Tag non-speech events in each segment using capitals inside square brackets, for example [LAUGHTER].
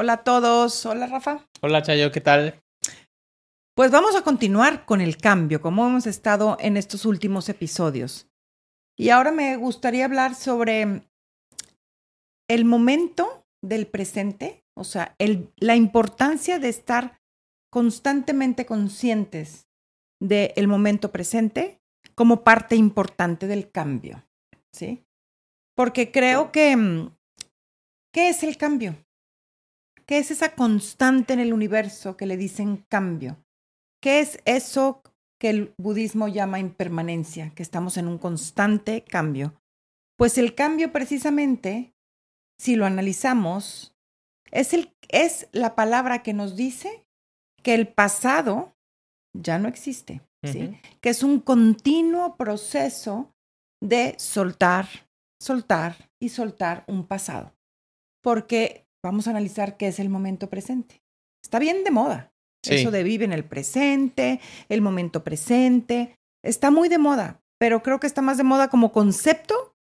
Hola a todos. Hola Rafa. Hola Chayo, ¿qué tal? Pues vamos a continuar con el cambio, como hemos estado en estos últimos episodios. Y ahora me gustaría hablar sobre el momento del presente, o sea, el, la importancia de estar constantemente conscientes del momento presente como parte importante del cambio, ¿sí? Porque creo que, mm, ¿qué es el cambio? ¿Qué es esa constante en el universo que le dicen cambio? ¿Qué es eso que el budismo llama impermanencia, que estamos en un constante cambio? Pues el cambio precisamente, si lo analizamos, es, el, es la palabra que nos dice que el pasado ya no existe, ¿sí? Que es un continuo proceso de soltar, soltar y soltar un pasado. Porque vamos a analizar qué es el momento presente. Está bien de moda. Eso de vivir en el presente, el momento presente. Está muy de moda, pero creo que está más de moda como concepto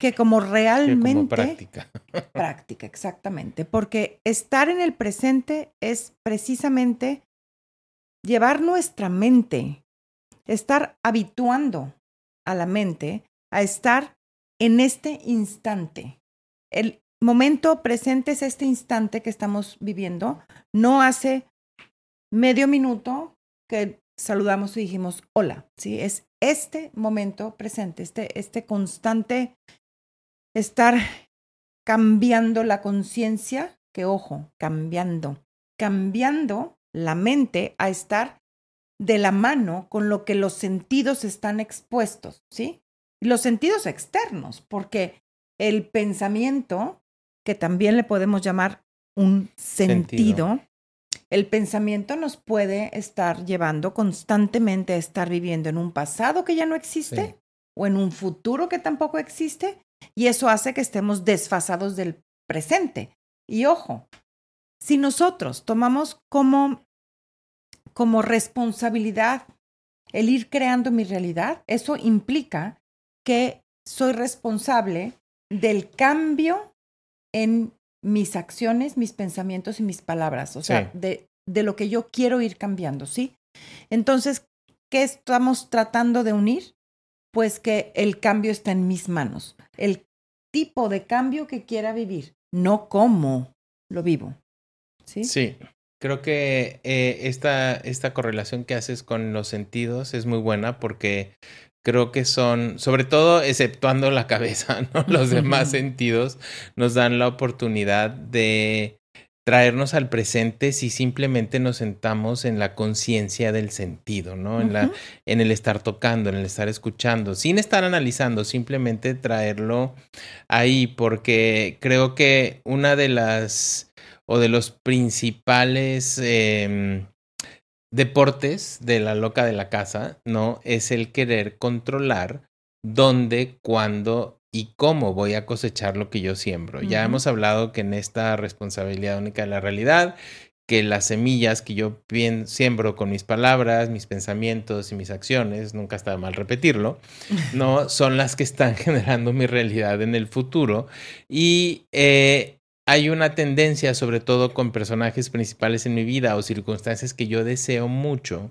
que como realmente. como práctica. [LAUGHS] práctica, exactamente. Porque estar en el presente es precisamente llevar nuestra mente, estar habituando a la mente a estar en este instante. El momento presente es este instante que estamos viviendo. No hace medio minuto que saludamos y dijimos hola, ¿sí? Es este momento presente, este, este constante estar cambiando la conciencia, que ojo, cambiando, cambiando la mente a estar de la mano con lo que los sentidos están expuestos, ¿sí? Los sentidos externos, porque el pensamiento, que también le podemos llamar un sentido, el pensamiento nos puede estar llevando constantemente a estar viviendo en un pasado que ya no existe o en un futuro que tampoco existe, y eso hace que estemos desfasados del presente. Y ojo, si nosotros tomamos como, como responsabilidad el ir creando mi realidad, eso implica que soy responsable del cambio en mis acciones, mis pensamientos y mis palabras, o sea, de, de lo que yo quiero ir cambiando, ¿sí? Entonces, ¿qué estamos tratando de unir? Pues que el cambio está en mis manos, el tipo de cambio que quiera vivir, no cómo lo vivo. Sí. Creo que eh, esta, esta correlación que haces con los sentidos es muy buena porque creo que son, sobre todo exceptuando la cabeza, [LAUGHS] ¿no? los demás sentidos nos dan la oportunidad de traernos al presente si simplemente nos sentamos en la conciencia del sentido, ¿no? En, la, en el estar tocando, en el estar escuchando, sin estar analizando, simplemente traerlo ahí, porque creo que una de las o de los principales em, deportes de la loca de la casa, ¿no? Es el querer controlar dónde, cuándo y cómo voy a cosechar lo que yo siembro. Ya hemos hablado que en esta responsabilidad única de la realidad, que las semillas que yo siembro con mis palabras, mis pensamientos y mis acciones, nunca está mal repetirlo, [LAUGHS] no son las que están [LAUGHS] generando mi realidad en el futuro. Y eh, hay una tendencia, sobre todo con personajes principales en mi vida o circunstancias que yo deseo mucho,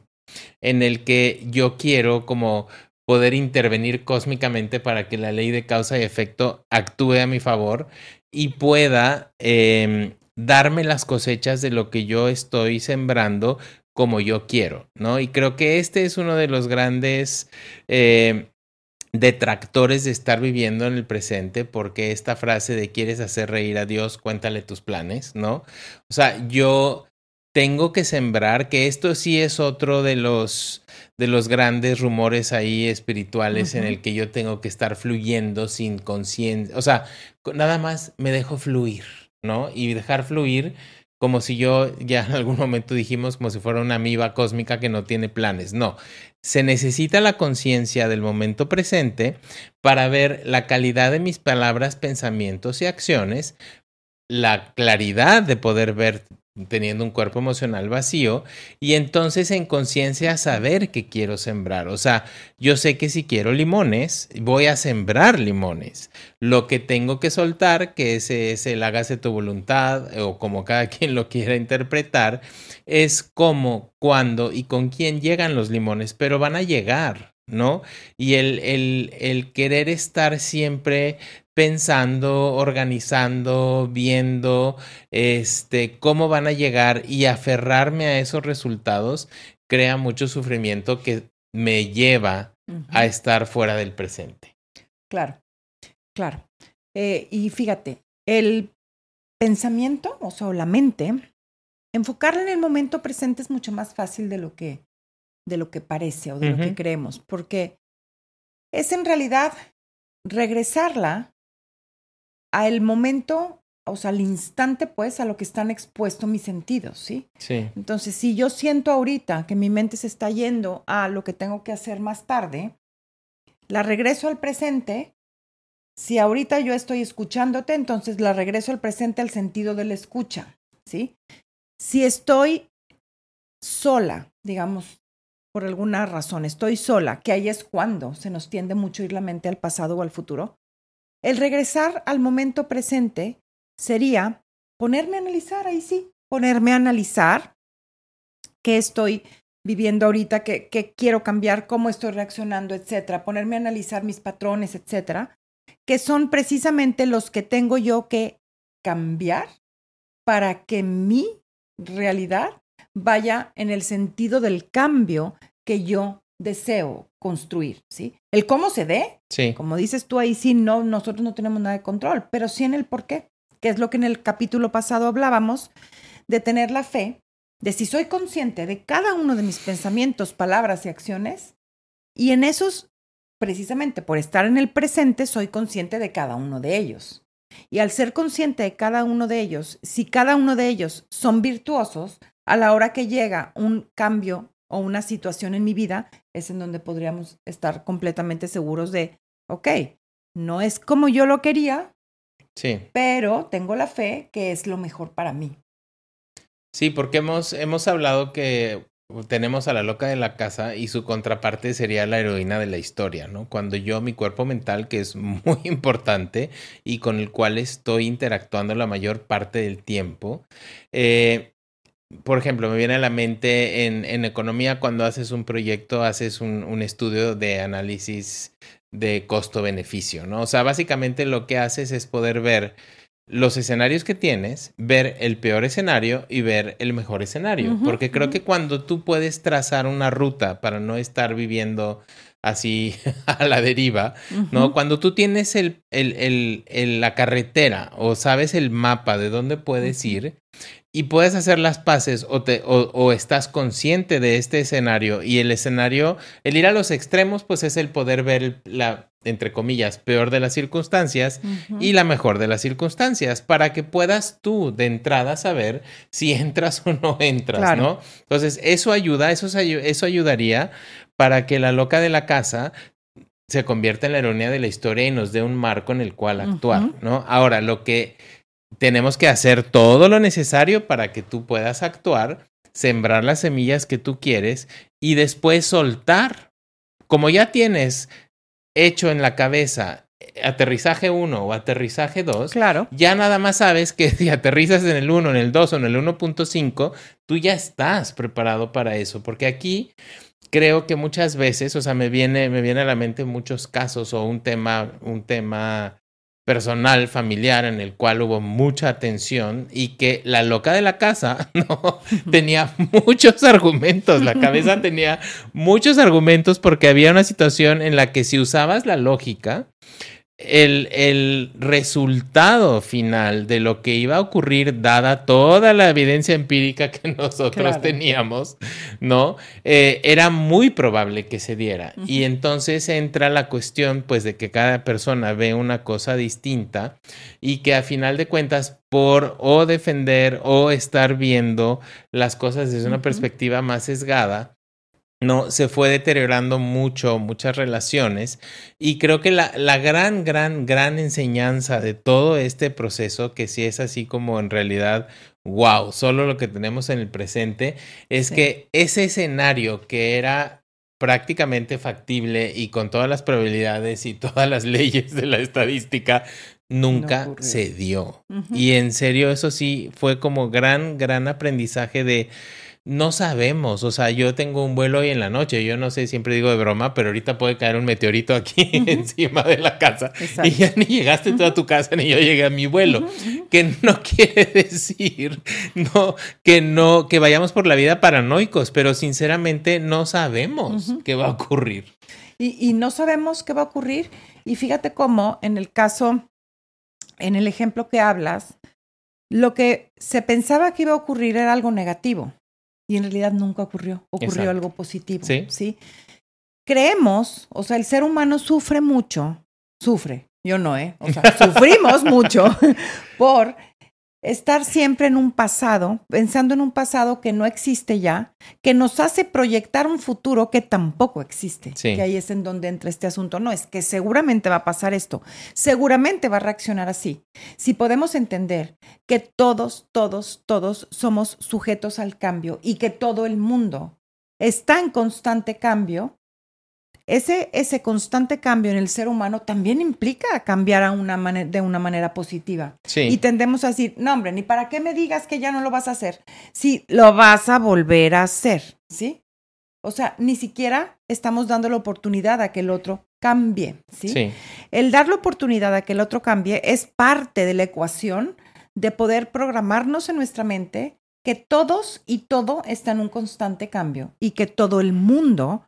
en el que yo quiero como poder intervenir cósmicamente para que la ley de causa y efecto actúe a mi favor y pueda em, darme las cosechas de lo que yo estoy sembrando como yo quiero, ¿no? Y creo que este es uno de los grandes eh, detractores de estar viviendo en el presente, porque esta frase de quieres hacer reír a Dios, cuéntale tus planes, ¿no? O sea, yo tengo que sembrar, que esto sí es otro de los de los grandes rumores ahí espirituales en el que yo tengo que estar fluyendo sin conciencia, o sea, nada más me dejo fluir, ¿no? Y dejar fluir como si yo ya en algún momento dijimos como si fuera una amiba cósmica que no tiene planes. No, se necesita la conciencia del momento presente para ver la calidad de mis palabras, pensamientos y acciones, la claridad de poder ver teniendo un cuerpo emocional vacío y entonces en conciencia saber que quiero sembrar. O sea, yo sé que si quiero limones, voy a sembrar limones. Lo que tengo que soltar, que ese es el hágase tu voluntad o como cada [LAUGHS] quien lo quiera interpretar, es cómo, cuándo y con quién llegan los limones, pero van a llegar. ¿No? Y el, el, el, querer estar siempre pensando, organizando, viendo este, cómo van a llegar y aferrarme a esos resultados crea mucho sufrimiento que me lleva a estar fuera del presente. Claro, claro. Eh, y fíjate, el pensamiento, o sea, la mente, enfocarla en el momento presente es mucho más fácil de lo que, de lo que parece o de lo que creemos, porque es en realidad regresarla al momento, o sea, al instante, pues, a lo que están expuestos mis sentidos, ¿sí? Sí. Entonces, si yo siento ahorita que mi mente se está yendo a lo que tengo que hacer más tarde, la regreso al presente. Si ahorita yo estoy escuchándote, entonces la regreso al presente al sentido de la escucha, ¿sí? Si estoy sola, digamos, por alguna razón, estoy sola, que ahí es cuando se nos tiende mucho ir la mente al pasado o al futuro, el regresar al momento presente sería ponerme a analizar, ahí sí, ponerme a analizar qué estoy viviendo ahorita, qué, quiero cambiar, cómo estoy reaccionando, etcétera, ponerme a analizar mis patrones, etcétera, que son precisamente los que tengo yo que cambiar para que mi realidad vaya en el sentido del cambio que yo deseo construir, ¿sí? El cómo se dé, sí. como dices tú ahí, sí, no, nosotros no tenemos nada de control, pero sí en el por qué, que es lo que en el capítulo pasado hablábamos, de tener la fe, de si soy consciente de cada uno de mis pensamientos, palabras y acciones, y en esos, precisamente por estar en el presente, soy consciente de cada uno de ellos. Y al ser consciente de cada uno de ellos, si cada uno de ellos son virtuosos, a la hora que llega un cambio o una situación en mi vida, es en donde podríamos estar completamente seguros de, ok, no es como yo lo quería, sí. pero tengo la fe que es lo mejor para mí. Sí, porque hemos, hemos hablado que tenemos a la loca de la casa y su contraparte sería la heroína de la historia, ¿no? Cuando yo, mi cuerpo mental, que es [LAUGHS] muy importante y con el cual estoy interactuando la mayor parte del tiempo, eh, por ejemplo, me viene a la mente en, en economía cuando haces un proyecto, haces un, un estudio de análisis de costo-beneficio, ¿no? O sea, básicamente lo que haces es poder ver los escenarios que tienes, ver el peor escenario y ver el mejor escenario. porque creo que cuando tú puedes trazar una ruta para no estar viviendo así [LAUGHS] a la deriva, ¿no? Cuando tú tienes el, el, el, la carretera o sabes el mapa de dónde puedes ir, y puedes hacer las paces o, te, o, estás consciente de este escenario y el escenario, el ir a los extremos, pues es el poder ver la, entre comillas, peor de las circunstancias y la mejor de las circunstancias para que puedas tú de entrada saber si [LAUGHS] entras o no entras, ¿no? Entonces, eso ayuda, eso, eso ayudaría para que la loca de la casa se convierta en la ironía de la historia y nos dé un marco en el cual actuar, ¿no? Ahora, lo que tenemos que hacer todo lo necesario para que tú puedas actuar, sembrar las semillas que tú quieres y después soltar. Como ya tienes hecho en la cabeza aterrizaje 1 o aterrizaje 2, claro. ya nada más sabes que [LAUGHS] si aterrizas en el 1, en el 2 o en el 1.5, tú ya estás preparado para eso, porque aquí creo que muchas veces, o sea, me viene me viene a la mente muchos casos o un tema un tema personal, familiar, en el cual hubo mucha atención y que la loca de la casa [LAUGHS] no tenía muchos argumentos, la cabeza [LAUGHS] tenía muchos argumentos porque había una situación en la que si usabas la lógica, el, el, resultado final de lo que iba a ocurrir, dada toda la evidencia empírica que [LAUGHS] nosotros teníamos, ¿no? Eh, era muy probable que se diera. Y entonces entra la cuestión, pues, de que cada persona ve una cosa distinta y que a final de cuentas, por o defender o estar viendo las cosas desde una perspectiva más sesgada, no se fue deteriorando mucho, muchas relaciones. Y creo que la, la, gran, gran, gran enseñanza de todo este proceso, que sí es así como en realidad wow, solo lo que tenemos en el presente, es que ese escenario que era prácticamente factible y con todas las probabilidades y [LAUGHS] todas las leyes de la estadística, nunca se dio. Y en serio, eso sí fue como gran, gran aprendizaje de no sabemos, o sea, yo tengo un vuelo hoy en la noche, yo no sé, siempre digo de broma, pero ahorita puede caer un meteorito aquí [LAUGHS] encima de la casa y ya ni llegaste tú a tu casa ni yo llegué a mi vuelo, que no [LAUGHS] quiere decir no que no que vayamos por la vida paranoicos, pero sinceramente no sabemos qué va a ocurrir. Y, y no sabemos qué va a ocurrir. Y fíjate cómo en el caso en el ejemplo que hablas, lo que se pensaba que iba a ocurrir era algo negativo y en realidad nunca ocurrió, ocurrió algo positivo. ¿Sí? ¿sí? Creemos, o sea, el ser humano sufre mucho, sufre, yo no, ¿eh? O sea, [LAUGHS] sufrimos mucho [LAUGHS] por estar siempre en un pasado, pensando en un pasado que no existe ya, que nos hace proyectar un futuro que tampoco existe. Que ahí es en donde entra este asunto. No, es que seguramente va a pasar esto, seguramente va a reaccionar así. Si podemos entender que todos, todos, todos somos sujetos al cambio y que todo el mundo está en constante cambio, ese, ese constante cambio en el ser humano también implica cambiar a una de una manera positiva. Y tendemos a decir, no, hombre, ni para qué me digas que ya no lo vas a hacer. Si lo vas a volver a hacer, ¿sí? O sea, ni siquiera estamos dando la oportunidad a que el otro cambie, ¿sí? sí. El dar la oportunidad a que el otro cambie es parte de la ecuación de poder programarnos en nuestra mente que todos y todo está en un constante cambio y que todo el mundo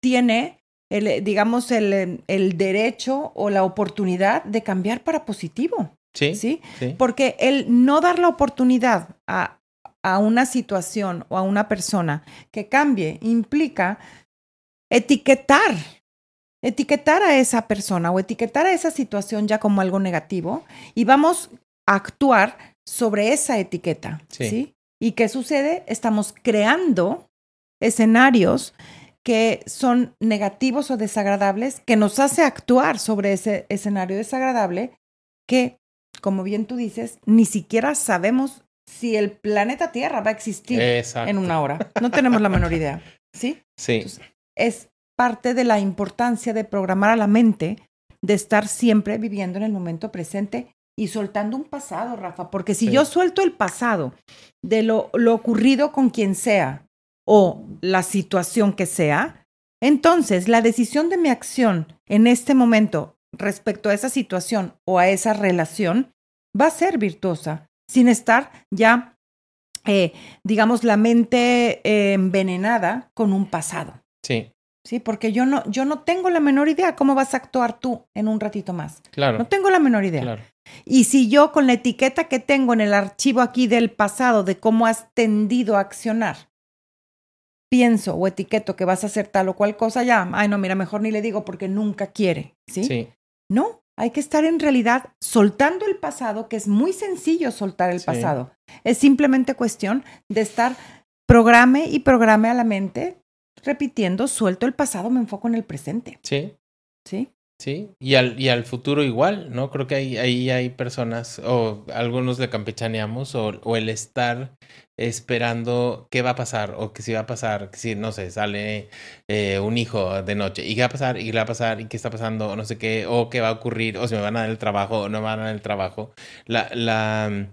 tiene el, digamos, el, el, derecho o la oportunidad de cambiar para positivo. Sí, sí. Porque el no dar la oportunidad a, a una situación o a una persona que cambie implica etiquetar, etiquetar a esa persona o etiquetar a esa situación ya como algo negativo y vamos a actuar sobre esa etiqueta. ¿sí? ¿Y qué sucede? Estamos creando escenarios que son negativos o desagradables, que nos hace actuar sobre ese escenario desagradable, que, como bien tú dices, ni siquiera sabemos si el planeta Tierra va a existir en una hora. No tenemos la menor idea. [LAUGHS] ¿Sí? Sí. es parte de la importancia de programar a la mente, de estar siempre viviendo en el momento presente y soltando un pasado, Rafa, porque si yo suelto el pasado de lo, lo ocurrido con quien sea, o la situación que sea, entonces la decisión de mi acción en este momento respecto a esa situación o a esa relación va a ser virtuosa, sin estar ya, eh, digamos, la mente eh, envenenada con un pasado. Sí. Sí, porque yo no, yo no tengo la menor idea cómo vas a actuar tú en un ratito más. Claro. No tengo la menor idea. Claro. Y si yo con la etiqueta que tengo en el archivo aquí del pasado de cómo has tendido a accionar, pienso o etiqueto que vas a hacer tal o cual cosa, ya, ay, no, mira, mejor ni le digo porque nunca quiere, ¿sí? Sí. No, hay que estar en realidad soltando el pasado, que es muy sencillo soltar el pasado. Es simplemente cuestión de estar programe y programe a la mente repitiendo, suelto el pasado, me enfoco en el presente. Sí. Sí. Sí, y al, y al futuro igual, ¿no? Creo que ahí, ahí hay personas, o algunos le campechaneamos, o, o el estar esperando qué va a pasar o que si va a pasar, que si, no sé, sale eh, un hijo de noche y qué va a pasar y qué va a pasar y qué está pasando o no sé qué, o qué va a ocurrir, o si me van a dar el trabajo o no me van a dar el trabajo. La, la,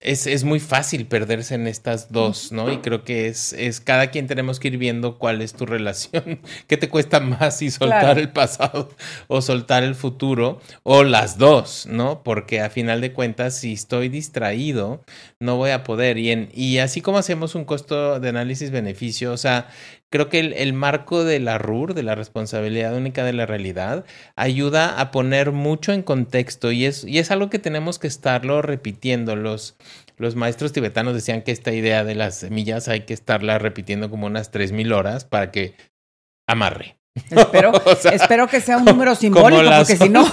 es, es, muy fácil perderse en estas dos, ¿no? Y creo que es, es cada quien tenemos que ir viendo cuál es tu relación, [LAUGHS] qué te cuesta más si soltar el pasado o soltar el futuro, o las dos, ¿no? Porque a final de cuentas, si estoy distraído, no voy a poder. Y, en, y así como hacemos un costo de análisis-beneficio, o sea, creo que el, marco de la RUR, de la responsabilidad única de la realidad, ayuda a poner mucho en contexto y es, y es algo que tenemos que estarlo repitiendo. Los, los maestros tibetanos decían que esta idea de las semillas hay que estarla repitiendo como unas 3.000 horas para que amarre. Espero, [LAUGHS] espero que sea un número simbólico, porque si no.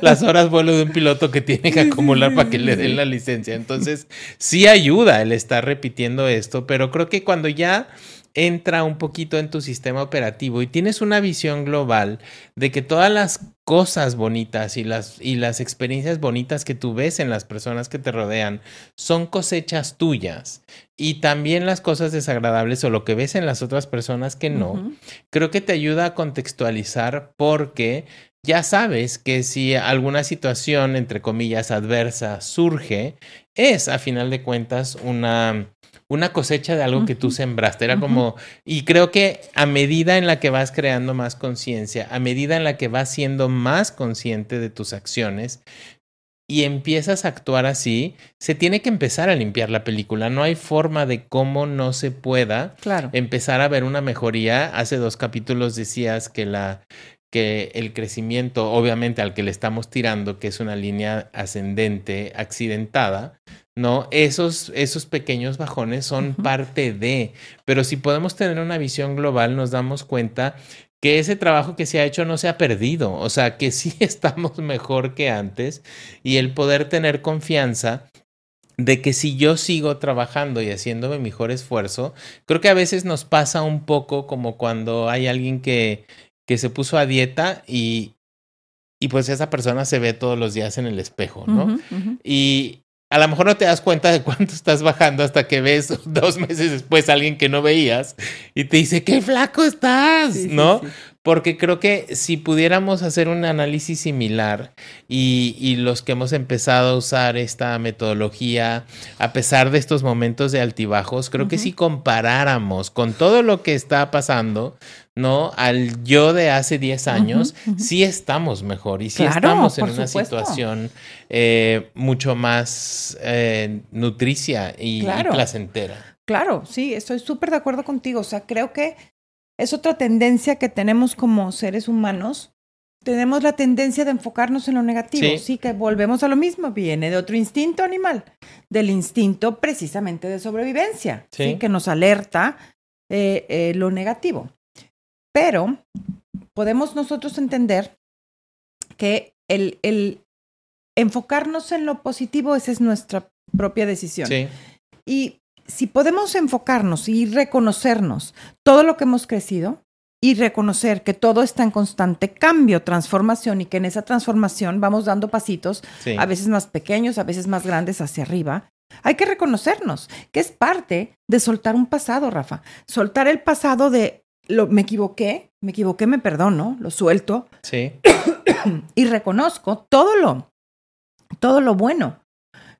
Las, horas vuelo de un piloto que tiene que acumular para que le den la licencia. Entonces, sí ayuda el estar repitiendo esto, pero creo que cuando ya entra un poquito en tu sistema operativo y tienes una visión global de que todas las cosas bonitas y las, y las experiencias bonitas que tú ves en las personas que te rodean son cosechas tuyas y también las cosas desagradables o lo que ves en las otras personas que no, creo que te ayuda a contextualizar porque ya sabes que si alguna situación, entre comillas, adversa surge, es a final de cuentas una una cosecha de algo que tú sembraste. Era como, y creo que a medida en la que vas creando más conciencia, a medida en la que vas siendo más consciente de tus acciones y empiezas a actuar así, se tiene que empezar a limpiar la película. No hay forma de cómo no se pueda empezar a ver una mejoría. Hace dos capítulos decías que la que el crecimiento, obviamente al que le estamos tirando, que es una línea ascendente, accidentada, ¿no? Esos, esos pequeños bajones son parte de, pero si podemos tener una visión global, nos damos cuenta que ese trabajo que se ha hecho no se ha perdido, o sea, que sí [LAUGHS] estamos mejor que antes y el poder tener confianza de que si yo sigo trabajando y haciéndome mejor esfuerzo, creo que a veces nos pasa un poco como cuando hay alguien que, que se puso a dieta y, y pues esa persona se ve todos los días en el espejo, ¿no? Y, a lo mejor no te das cuenta de cuánto estás bajando hasta que ves [LAUGHS] dos meses después a alguien que no veías y te dice, qué flaco estás, ¿no? Porque creo que si pudiéramos hacer un análisis similar y, los que hemos empezado a usar esta metodología, a pesar de estos momentos de altibajos, creo que si comparáramos con todo lo que está pasando, ¿no? Al yo de hace 10 años, sí estamos mejor y sí estamos en una situación eh, mucho más eh, nutricia y, placentera. Claro, sí, estoy súper de acuerdo contigo. O sea, creo que es otra tendencia que tenemos como seres humanos. Tenemos la tendencia de enfocarnos en lo negativo. Sí, que volvemos a lo mismo. Viene de otro instinto animal, del instinto precisamente de sobrevivencia, sí. que nos alerta eh, lo negativo. Pero podemos nosotros entender que el, el enfocarnos en lo positivo, esa es nuestra propia decisión. Sí. Y si podemos enfocarnos y reconocernos todo lo que hemos crecido y reconocer que todo está en constante cambio, transformación y que en esa transformación vamos dando pasitos, a veces más pequeños, a veces más grandes hacia arriba, hay que reconocernos, que es parte de soltar un pasado, Rafa. Soltar el pasado de lo, me equivoqué, me equivoqué, me perdono, lo suelto. Sí. y reconozco todo lo, todo lo bueno,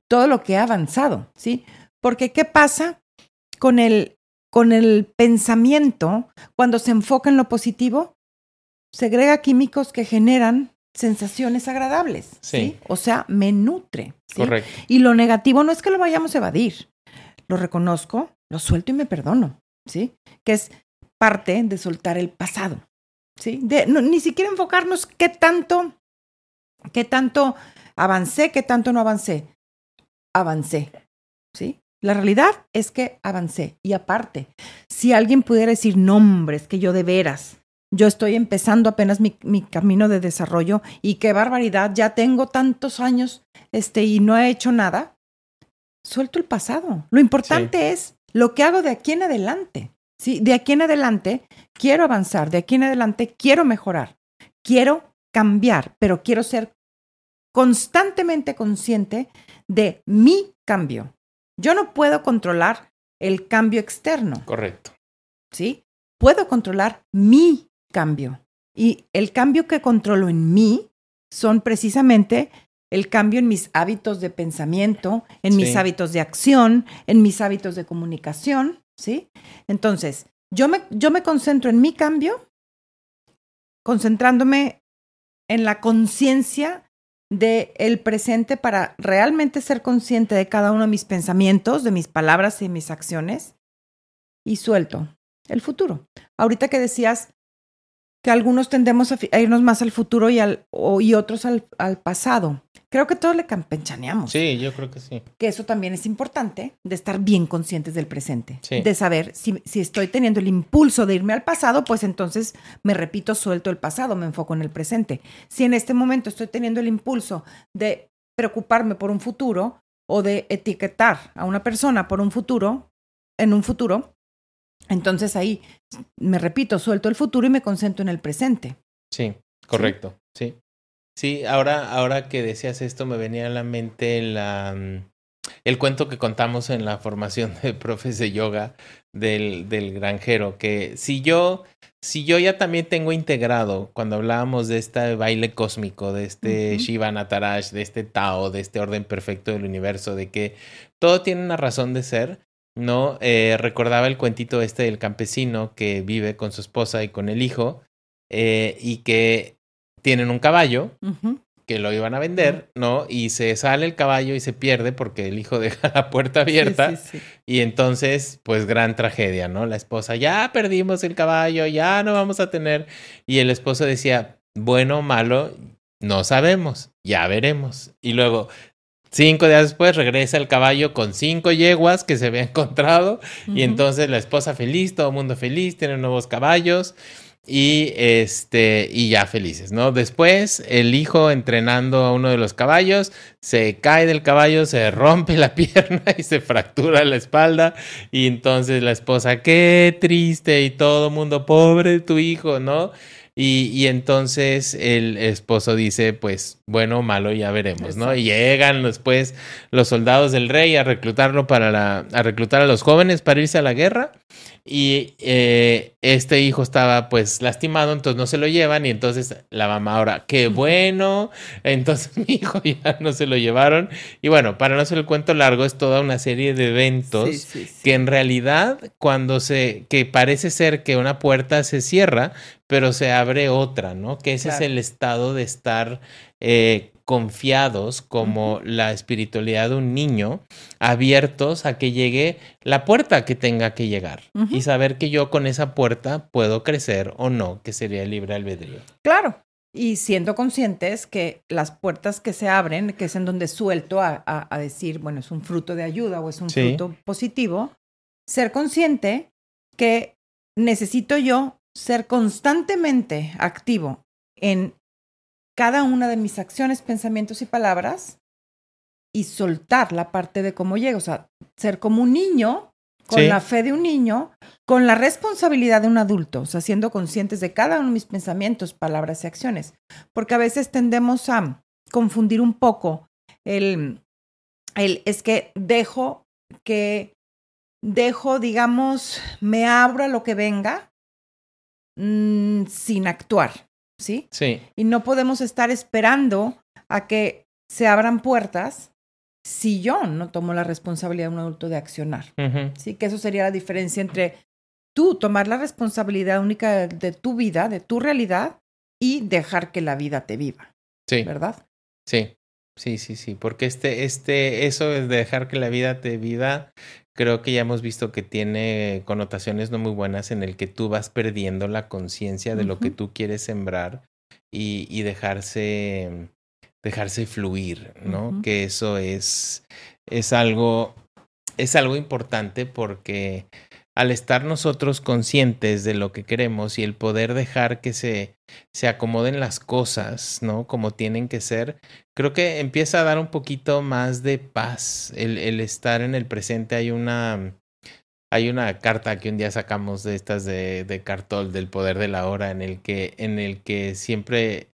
todo lo que ha avanzado, ¿sí? Porque ¿qué pasa con el, con el pensamiento cuando se enfoca en lo positivo? Segrega químicos que generan sensaciones agradables, ¿sí? O sea, me nutre. ¿sí? Correcto. Y lo negativo no es que lo vayamos a evadir, lo reconozco, lo suelto y me perdono, ¿sí? Que es parte de soltar el pasado. ¿sí? De, ni siquiera enfocarnos qué tanto, qué tanto avancé, qué tanto no avancé. Avancé. ¿sí? La realidad es que avancé. Y aparte, si alguien pudiera decir nombres que yo de veras, yo estoy empezando apenas mi, mi, camino de desarrollo y qué barbaridad, ya tengo tantos años este, y no he hecho nada, suelto el pasado. Lo importante es lo que hago de aquí en adelante. ¿Sí? De aquí en adelante quiero avanzar, de aquí en adelante quiero mejorar, quiero cambiar, pero quiero ser constantemente consciente de mi cambio. Yo no puedo controlar el cambio externo. Correcto. ¿Sí? Puedo controlar mi cambio. Y el cambio que controlo en mí son precisamente el cambio en mis hábitos de pensamiento, en mis hábitos de acción, en mis hábitos de comunicación, ¿sí? Entonces, yo me, yo me concentro en mi cambio, concentrándome en la conciencia del presente para realmente ser consciente de cada uno de mis pensamientos, de mis palabras y mis acciones, y suelto el futuro. Ahorita que decías que algunos tendemos a, irnos más al futuro y, al, y otros al, al pasado. Creo que todos le campechaneamos. Sí, yo creo que sí. Que eso también es importante, de estar bien conscientes del presente. De saber si, si estoy teniendo el impulso de irme al pasado, pues entonces me repito, suelto el pasado, me enfoco en el presente. Si en este momento estoy teniendo el impulso de preocuparme por un futuro o de etiquetar a una persona por un futuro, en un futuro, Entonces ahí, me repito, suelto el futuro y me concentro en el presente. Sí, correcto, sí. Sí, ahora, ahora que decías esto, me venía a la mente la, mm, el cuento que contamos en la formación de [LAUGHS] profes de yoga del, del granjero, que si yo, si yo ya también tengo integrado, cuando hablábamos de este baile cósmico, de este Shiva Natarash, de este Tao, de este orden perfecto del universo, de que todo tiene una razón de ser, ¿no? Eh, recordaba el cuentito este del campesino que vive con su esposa y con el hijo, eh, y que tienen un caballo que lo iban a vender, ¿no? Y se sale el caballo y se pierde porque el hijo [LAUGHS] deja la puerta abierta. Y entonces, pues gran tragedia, ¿no? La esposa, ya perdimos el caballo, ya no vamos a tener. Y el esposo decía, bueno malo, no sabemos, ya veremos. Y luego, Cinco días después regresa el caballo con cinco yeguas que se había [LAUGHS] encontrado y entonces la esposa feliz, todo el mundo feliz, tiene nuevos caballos y este y ya felices, ¿no? Después el hijo entrenando a uno de los caballos se cae del caballo, se rompe la [LAUGHS] pierna y se fractura la espalda y entonces la esposa qué triste y todo mundo pobre tu hijo, ¿no? Y, y, entonces el esposo dice, pues bueno, malo, ya veremos, ¿no? Y llegan después los soldados del rey a reclutarlo para la, a reclutar a los jóvenes para irse a la guerra. Y eh, este hijo estaba pues lastimado, entonces no se lo llevan y entonces la mamá ahora, qué bueno, entonces [LAUGHS] mi hijo ya no se lo llevaron. Y bueno, para no hacer el cuento largo, es toda una serie de eventos que en realidad cuando se, que parece ser que una puerta se cierra, pero se abre otra, ¿no? Que ese es el estado de estar eh, confiados como la espiritualidad de un niño, abiertos a que llegue la puerta que tenga que llegar y saber que yo con esa puerta puedo crecer o no, que sería el libre albedrío. Claro. Y siendo conscientes que las puertas que se abren, que es en donde suelto a, a, decir, bueno, es un fruto de ayuda o es un fruto positivo, ser consciente que necesito yo ser constantemente activo en cada una de mis acciones, pensamientos y palabras y soltar la parte de cómo llego, o sea, ser como un niño, con la fe de un niño, con la responsabilidad de un adulto, o sea, siendo conscientes de cada uno de mis pensamientos, palabras y acciones, porque a veces tendemos a confundir un poco el, el es que dejo que, dejo, digamos, me abro a lo que venga mm, sin actuar. ¿sí? Sí. Y no podemos estar esperando a que se abran puertas si yo no tomo la responsabilidad de un adulto de accionar. Sí, que eso sería la diferencia entre tú tomar la responsabilidad única de, tu vida, de tu realidad, y dejar que la vida te viva. Sí. ¿Verdad? Sí. Sí, sí, sí, porque este, este, eso de dejar que la vida te viva, creo que ya hemos visto que tiene connotaciones no muy buenas en el que tú vas perdiendo la conciencia de lo que tú quieres sembrar y, y dejarse, dejarse fluir, ¿no? Que eso es, es algo, es algo importante porque al estar nosotros conscientes de lo que queremos y el poder dejar que se, se acomoden las cosas, ¿no? Como tienen que ser, creo que empieza a dar un poquito más de paz el, el estar en el presente. Hay una, hay una carta que un día sacamos de estas de, de Cartol, del poder de la hora, en el que, en el que siempre,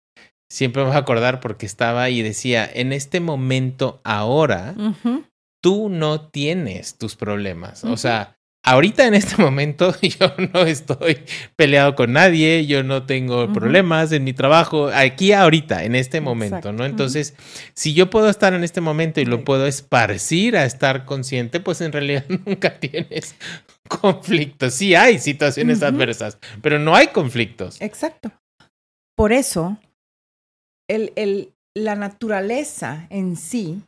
siempre me voy a acordar porque estaba y decía, en este momento ahora, tú no tienes tus problemas. O sea, ahorita en este [LAUGHS] momento [LAUGHS] yo no estoy peleado con nadie, yo no tengo problemas en mi trabajo, aquí ahorita, en este momento, ¿no? Entonces, si yo puedo estar en este momento y lo puedo esparcir a estar consciente, pues en realidad [LAUGHS] nunca tienes conflictos. Sí hay situaciones adversas, pero no hay conflictos. Exacto. Por eso, el, el, la naturaleza en sí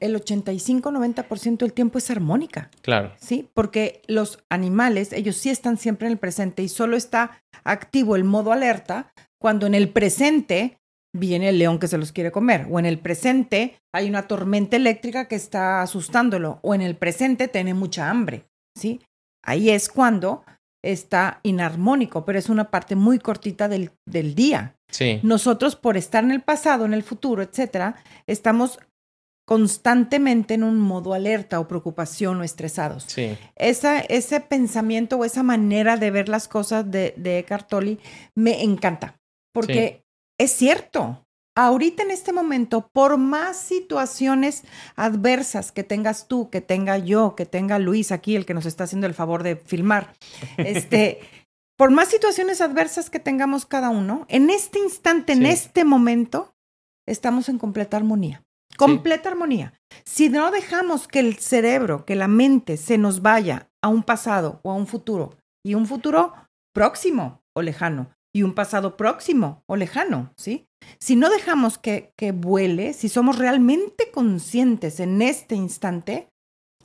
el 85-90% del tiempo es armónica. Claro. Sí, porque los animales, ellos sí están siempre en el presente y solo está activo el modo alerta cuando en el presente viene el león que se los quiere comer, o en el presente hay una tormenta eléctrica que está asustándolo, o en el presente tiene mucha hambre, ¿sí? Ahí es cuando está inarmónico, pero es una parte muy cortita del, del día. Sí. Nosotros, por estar en el pasado, en el futuro, etcétera, estamos constantemente en un modo alerta o preocupación o estresados. Sí. Esa, ese pensamiento o esa manera de ver las cosas de, de Eckhart Tolle me encanta, porque es cierto. Ahorita en este momento, por más situaciones adversas que tengas tú, que tenga yo, que tenga Luis aquí, el que nos está haciendo el favor de filmar, este, [LAUGHS] por más situaciones adversas que tengamos cada uno, en este instante, en este momento, estamos en completa armonía. Completa armonía. Si no dejamos que el cerebro, que la mente se nos vaya a un pasado o a un futuro, y un futuro próximo o lejano, y un pasado próximo o lejano, ¿sí? Si no dejamos que, que vuele, si somos realmente conscientes en este instante,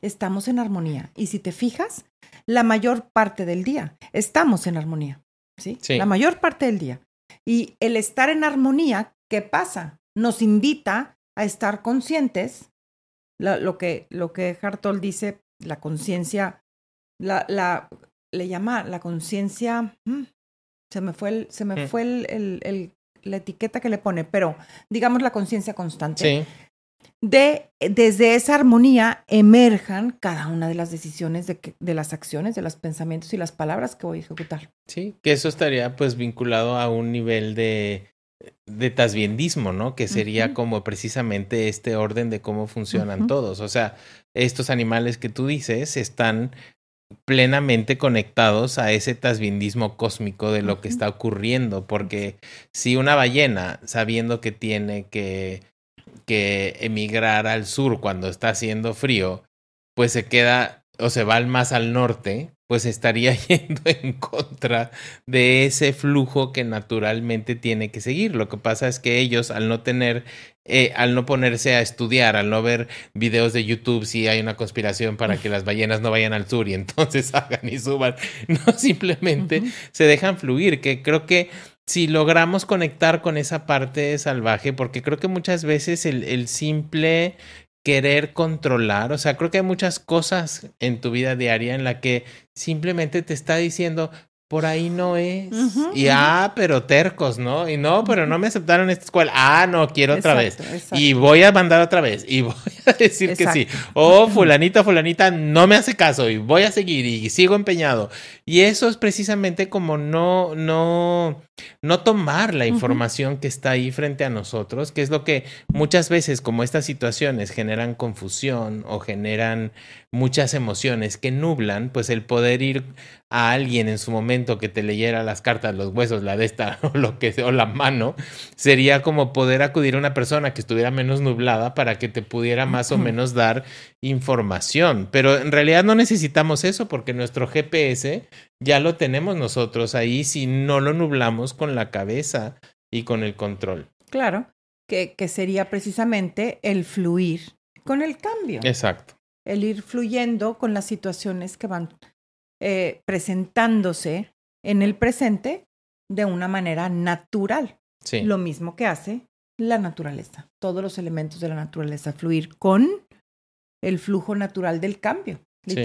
estamos en armonía. Y si te fijas, la mayor parte del día estamos en armonía, ¿sí? Sí. La mayor parte del día. Y el estar en armonía, ¿qué pasa? Nos invita a estar conscientes, la- lo, que, lo que Hartol dice, la conciencia, la, la, le llama la conciencia, mm, se me fue, el, se me fue el, el- el- la etiqueta que le pone, pero digamos la conciencia constante Sí. de desde esa armonía emerjan cada una de las decisiones de, que- de las acciones, de los pensamientos y las palabras que voy a ejecutar. Sí, que eso estaría pues vinculado a un nivel de, de tasbiendismo, ¿no? Que sería como precisamente este orden de cómo funcionan todos. O sea, estos animales que tú dices están plenamente conectados a ese tasbiendismo cósmico de lo que está ocurriendo, porque si una ballena, sabiendo que tiene que, que emigrar al sur cuando está haciendo frío, pues se queda o se va al más al norte, pues estaría [LAUGHS] yendo en contra de ese flujo que naturalmente tiene que seguir. Lo que pasa es que ellos, al no tener, eh, al no ponerse a estudiar, al no ver videos de YouTube si hay una conspiración para que las ballenas no vayan al sur y [LAUGHS] entonces hagan y suban, [LAUGHS] no simplemente se dejan fluir, que creo que si logramos conectar con esa parte salvaje, porque creo que muchas veces el, el simple querer controlar, o sea, creo que hay muchas cosas en tu vida diaria en la que simplemente te está diciendo, por ahí no es. Y ah, pero tercos, ¿no? Y no, pero no me aceptaron esta escuela. Ah, no, quiero otra vez. Exacto. Y voy a mandar otra vez. Y [LAUGHS] voy a decir que sí. Exacto. O fulanita, fulanita no me hace caso y voy a seguir y sigo empeñado. Y eso es precisamente como no, no, no tomar la información que está ahí frente a nosotros, que es lo que muchas veces como estas situaciones generan confusión o generan muchas emociones que nublan, pues el poder ir a alguien en su momento que te leyera las cartas, los huesos, la de esta [LAUGHS] o lo que o la mano, sería como poder acudir a una persona que estuviera menos nublada para que te pudiera más o menos dar información. Pero en realidad no necesitamos eso porque nuestro GPS ya lo tenemos nosotros ahí si no lo nublamos con la cabeza y con el control. Claro, que, que sería precisamente el fluir con el cambio, Exacto. El ir fluyendo con las situaciones que van eh, presentándose en el presente de una manera natural. Sí. Lo mismo que hace la naturaleza, todos los elementos de la naturaleza, fluir con el flujo natural del cambio, Sí.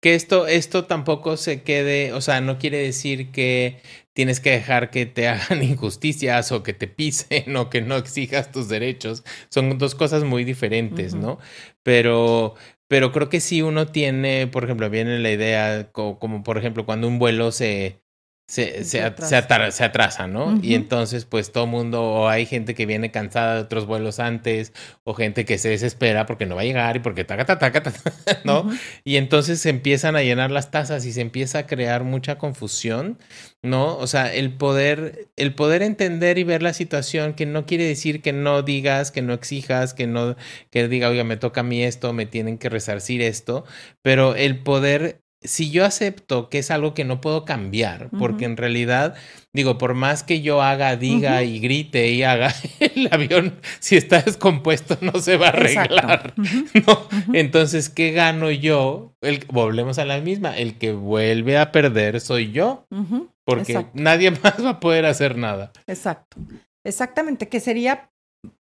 Que esto, esto tampoco se quede, o sea, no quiere decir que tienes que dejar que te [LAUGHS] hagan injusticias o que te pisen o que no exijas tus derechos. Son dos cosas muy diferentes. ¿no? Pero, pero creo que si uno tiene, por ejemplo, viene la idea, co- como, por ejemplo, cuando un vuelo se, se, Se se, at- atrasa. se atar- se atrasa, ¿no? Y entonces, pues todo mundo, o hay gente que viene cansada de otros vuelos antes, o gente que se desespera porque no va a llegar y porque taca, taca, taca, taca, [LAUGHS] ¿no? Y entonces se empiezan a llenar las tazas y se empieza a crear mucha confusión, ¿no? O sea, el poder, el poder entender y ver la situación, que no quiere decir que no digas, que no exijas, que no, que diga, oiga, me toca a mí esto, me tienen que resarcir esto, pero el poder, si yo acepto que es algo que no puedo cambiar, porque en realidad, digo, por más que yo haga, diga y grite y haga, [LAUGHS] el avión, si está descompuesto, no se va a arreglar. ¿no? Entonces, ¿qué gano yo? El, volvemos a la misma. El que vuelve a perder soy yo, porque Exacto. nadie [LAUGHS] más va a poder hacer nada. Exacto. Exactamente, que sería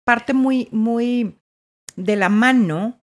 parte muy, muy de la mano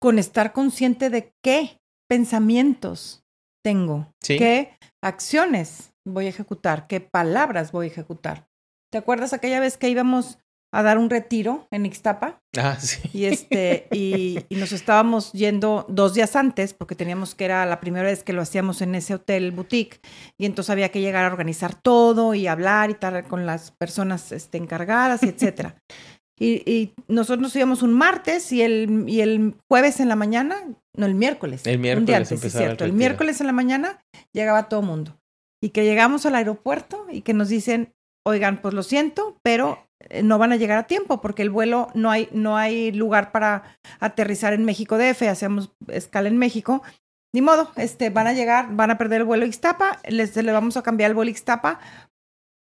con estar consciente de qué pensamientos tengo, Sí. qué acciones voy a ejecutar, qué palabras voy a ejecutar. ¿Te acuerdas aquella vez que íbamos a dar un retiro en Ixtapa. Ah, [LAUGHS] sí. Y este, y, y, nos estábamos yendo dos días antes, porque teníamos que era la primera vez que lo hacíamos en ese hotel boutique, y entonces había que llegar a organizar todo y hablar y estar con las personas este, encargadas, y etcétera. [LAUGHS] Y, y, nosotros nos íbamos un martes y el, y el jueves en la mañana, no, el miércoles. El miércoles un día antes, sí, cierto. El, el miércoles en la mañana llegaba todo mundo. Y que llegamos al aeropuerto y que nos dicen, oigan, pues lo siento, pero eh, no van a llegar a tiempo porque el vuelo no hay, no hay lugar para aterrizar en México DF, hacemos escala en México. Ni modo, este, van a llegar, van a perder el vuelo Ixtapa, les le vamos a cambiar el vuelo Ixtapa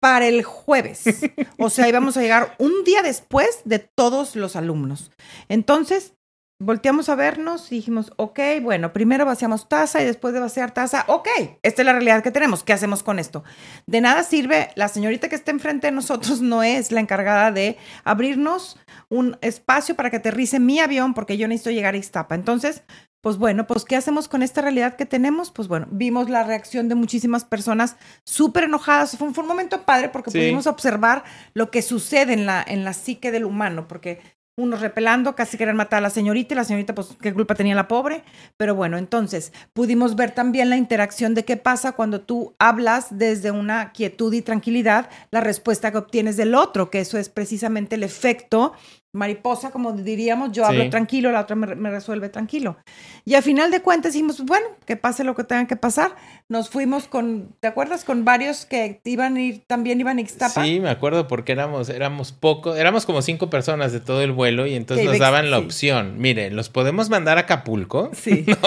para el jueves. [LAUGHS] O sea, íbamos a llegar un día después de todos los alumnos. Entonces, volteamos a vernos y dijimos, ok, bueno, primero vaciamos taza y después de vaciar taza, ok, esta es la realidad que tenemos, ¿qué hacemos con esto? De nada sirve, la señorita que está enfrente de nosotros [LAUGHS] no es la encargada de abrirnos un espacio para que aterrice mi avión porque yo necesito llegar a Ixtapa. Entonces, pues bueno, pues ¿qué hacemos con esta realidad que tenemos? Pues bueno, vimos la reacción de muchísimas personas súper enojadas. Fue un, fue un, momento padre porque sí. pudimos observar lo que sucede en la, en la psique del humano, porque unos repelando, casi querían matar a la señorita y la señorita, pues, ¿qué culpa tenía la pobre? Pero bueno, entonces pudimos ver también la interacción de qué pasa cuando tú hablas desde una quietud y tranquilidad, la respuesta que obtienes del otro, que eso es precisamente el efecto mariposa, como diríamos, yo hablo tranquilo, la otra me, me, resuelve tranquilo. Y al final de cuentas dijimos, bueno, que pase lo que tenga que pasar. Nos fuimos con, ¿te acuerdas? Con varios que iban a ir, también iban a Ixtapa. Sí, me acuerdo porque éramos, éramos pocos, éramos como cinco personas de todo el vuelo y entonces nos daban la sí. opción, miren, ¿los podemos mandar a Acapulco? [LAUGHS] Sí. No,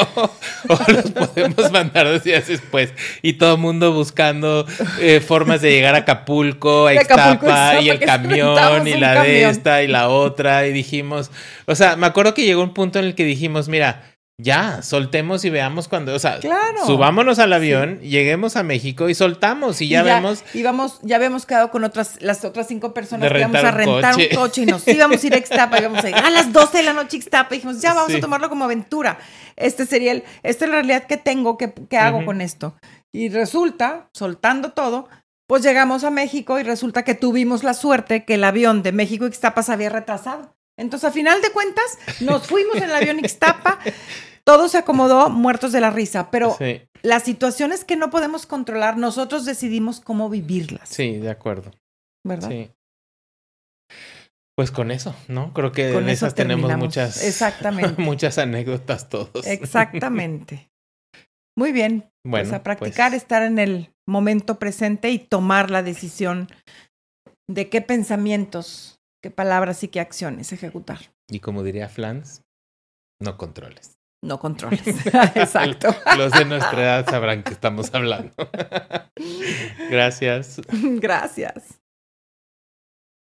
o los podemos mandar dos días después. Y todo el mundo buscando eh, formas de llegar a Acapulco, a Ixtapa, Acapulco, y el [LAUGHS] camión, y la camión. de esta, y la otra otra y dijimos, o sea, me acuerdo que llegó un punto en el que dijimos, mira, ya, soltemos y veamos cuando, o sea, claro. subámonos al avión, sí. lleguemos a México y soltamos y ya, y ya vemos. Y vamos, ya habíamos quedado con otras, las otras cinco personas que íbamos a rentar un coche. un coche y nos íbamos a ir a Ixtapa, íbamos a ir a las 12 de la noche a Ixtapa y dijimos, ya vamos sí. a tomarlo como aventura. Este sería el, esta es la realidad que tengo, que, que hago uh -huh. con esto. Y resulta, soltando todo, pues llegamos a México y resulta que tuvimos la suerte que el avión de México Ixtapa se había retrasado. Entonces, a final de cuentas, nos fuimos en el avión Ixtapa, todo se acomodó muertos de la risa, pero sí. las situaciones que no podemos controlar, nosotros decidimos cómo vivirlas. Sí, de acuerdo. ¿Verdad? Sí. Pues con eso, ¿no? Creo que con en esas tenemos muchas, Exactamente. [LAUGHS] muchas anécdotas todos. Exactamente. Muy bien. Bueno, pues a practicar, pues... estar en el momento presente y tomar la decisión de qué pensamientos, qué palabras y qué acciones ejecutar. Y como diría Flans, no controles. No controles. [LAUGHS] Exacto. [LAUGHS] Los de nuestra edad sabrán que estamos hablando. [LAUGHS] Gracias. Gracias.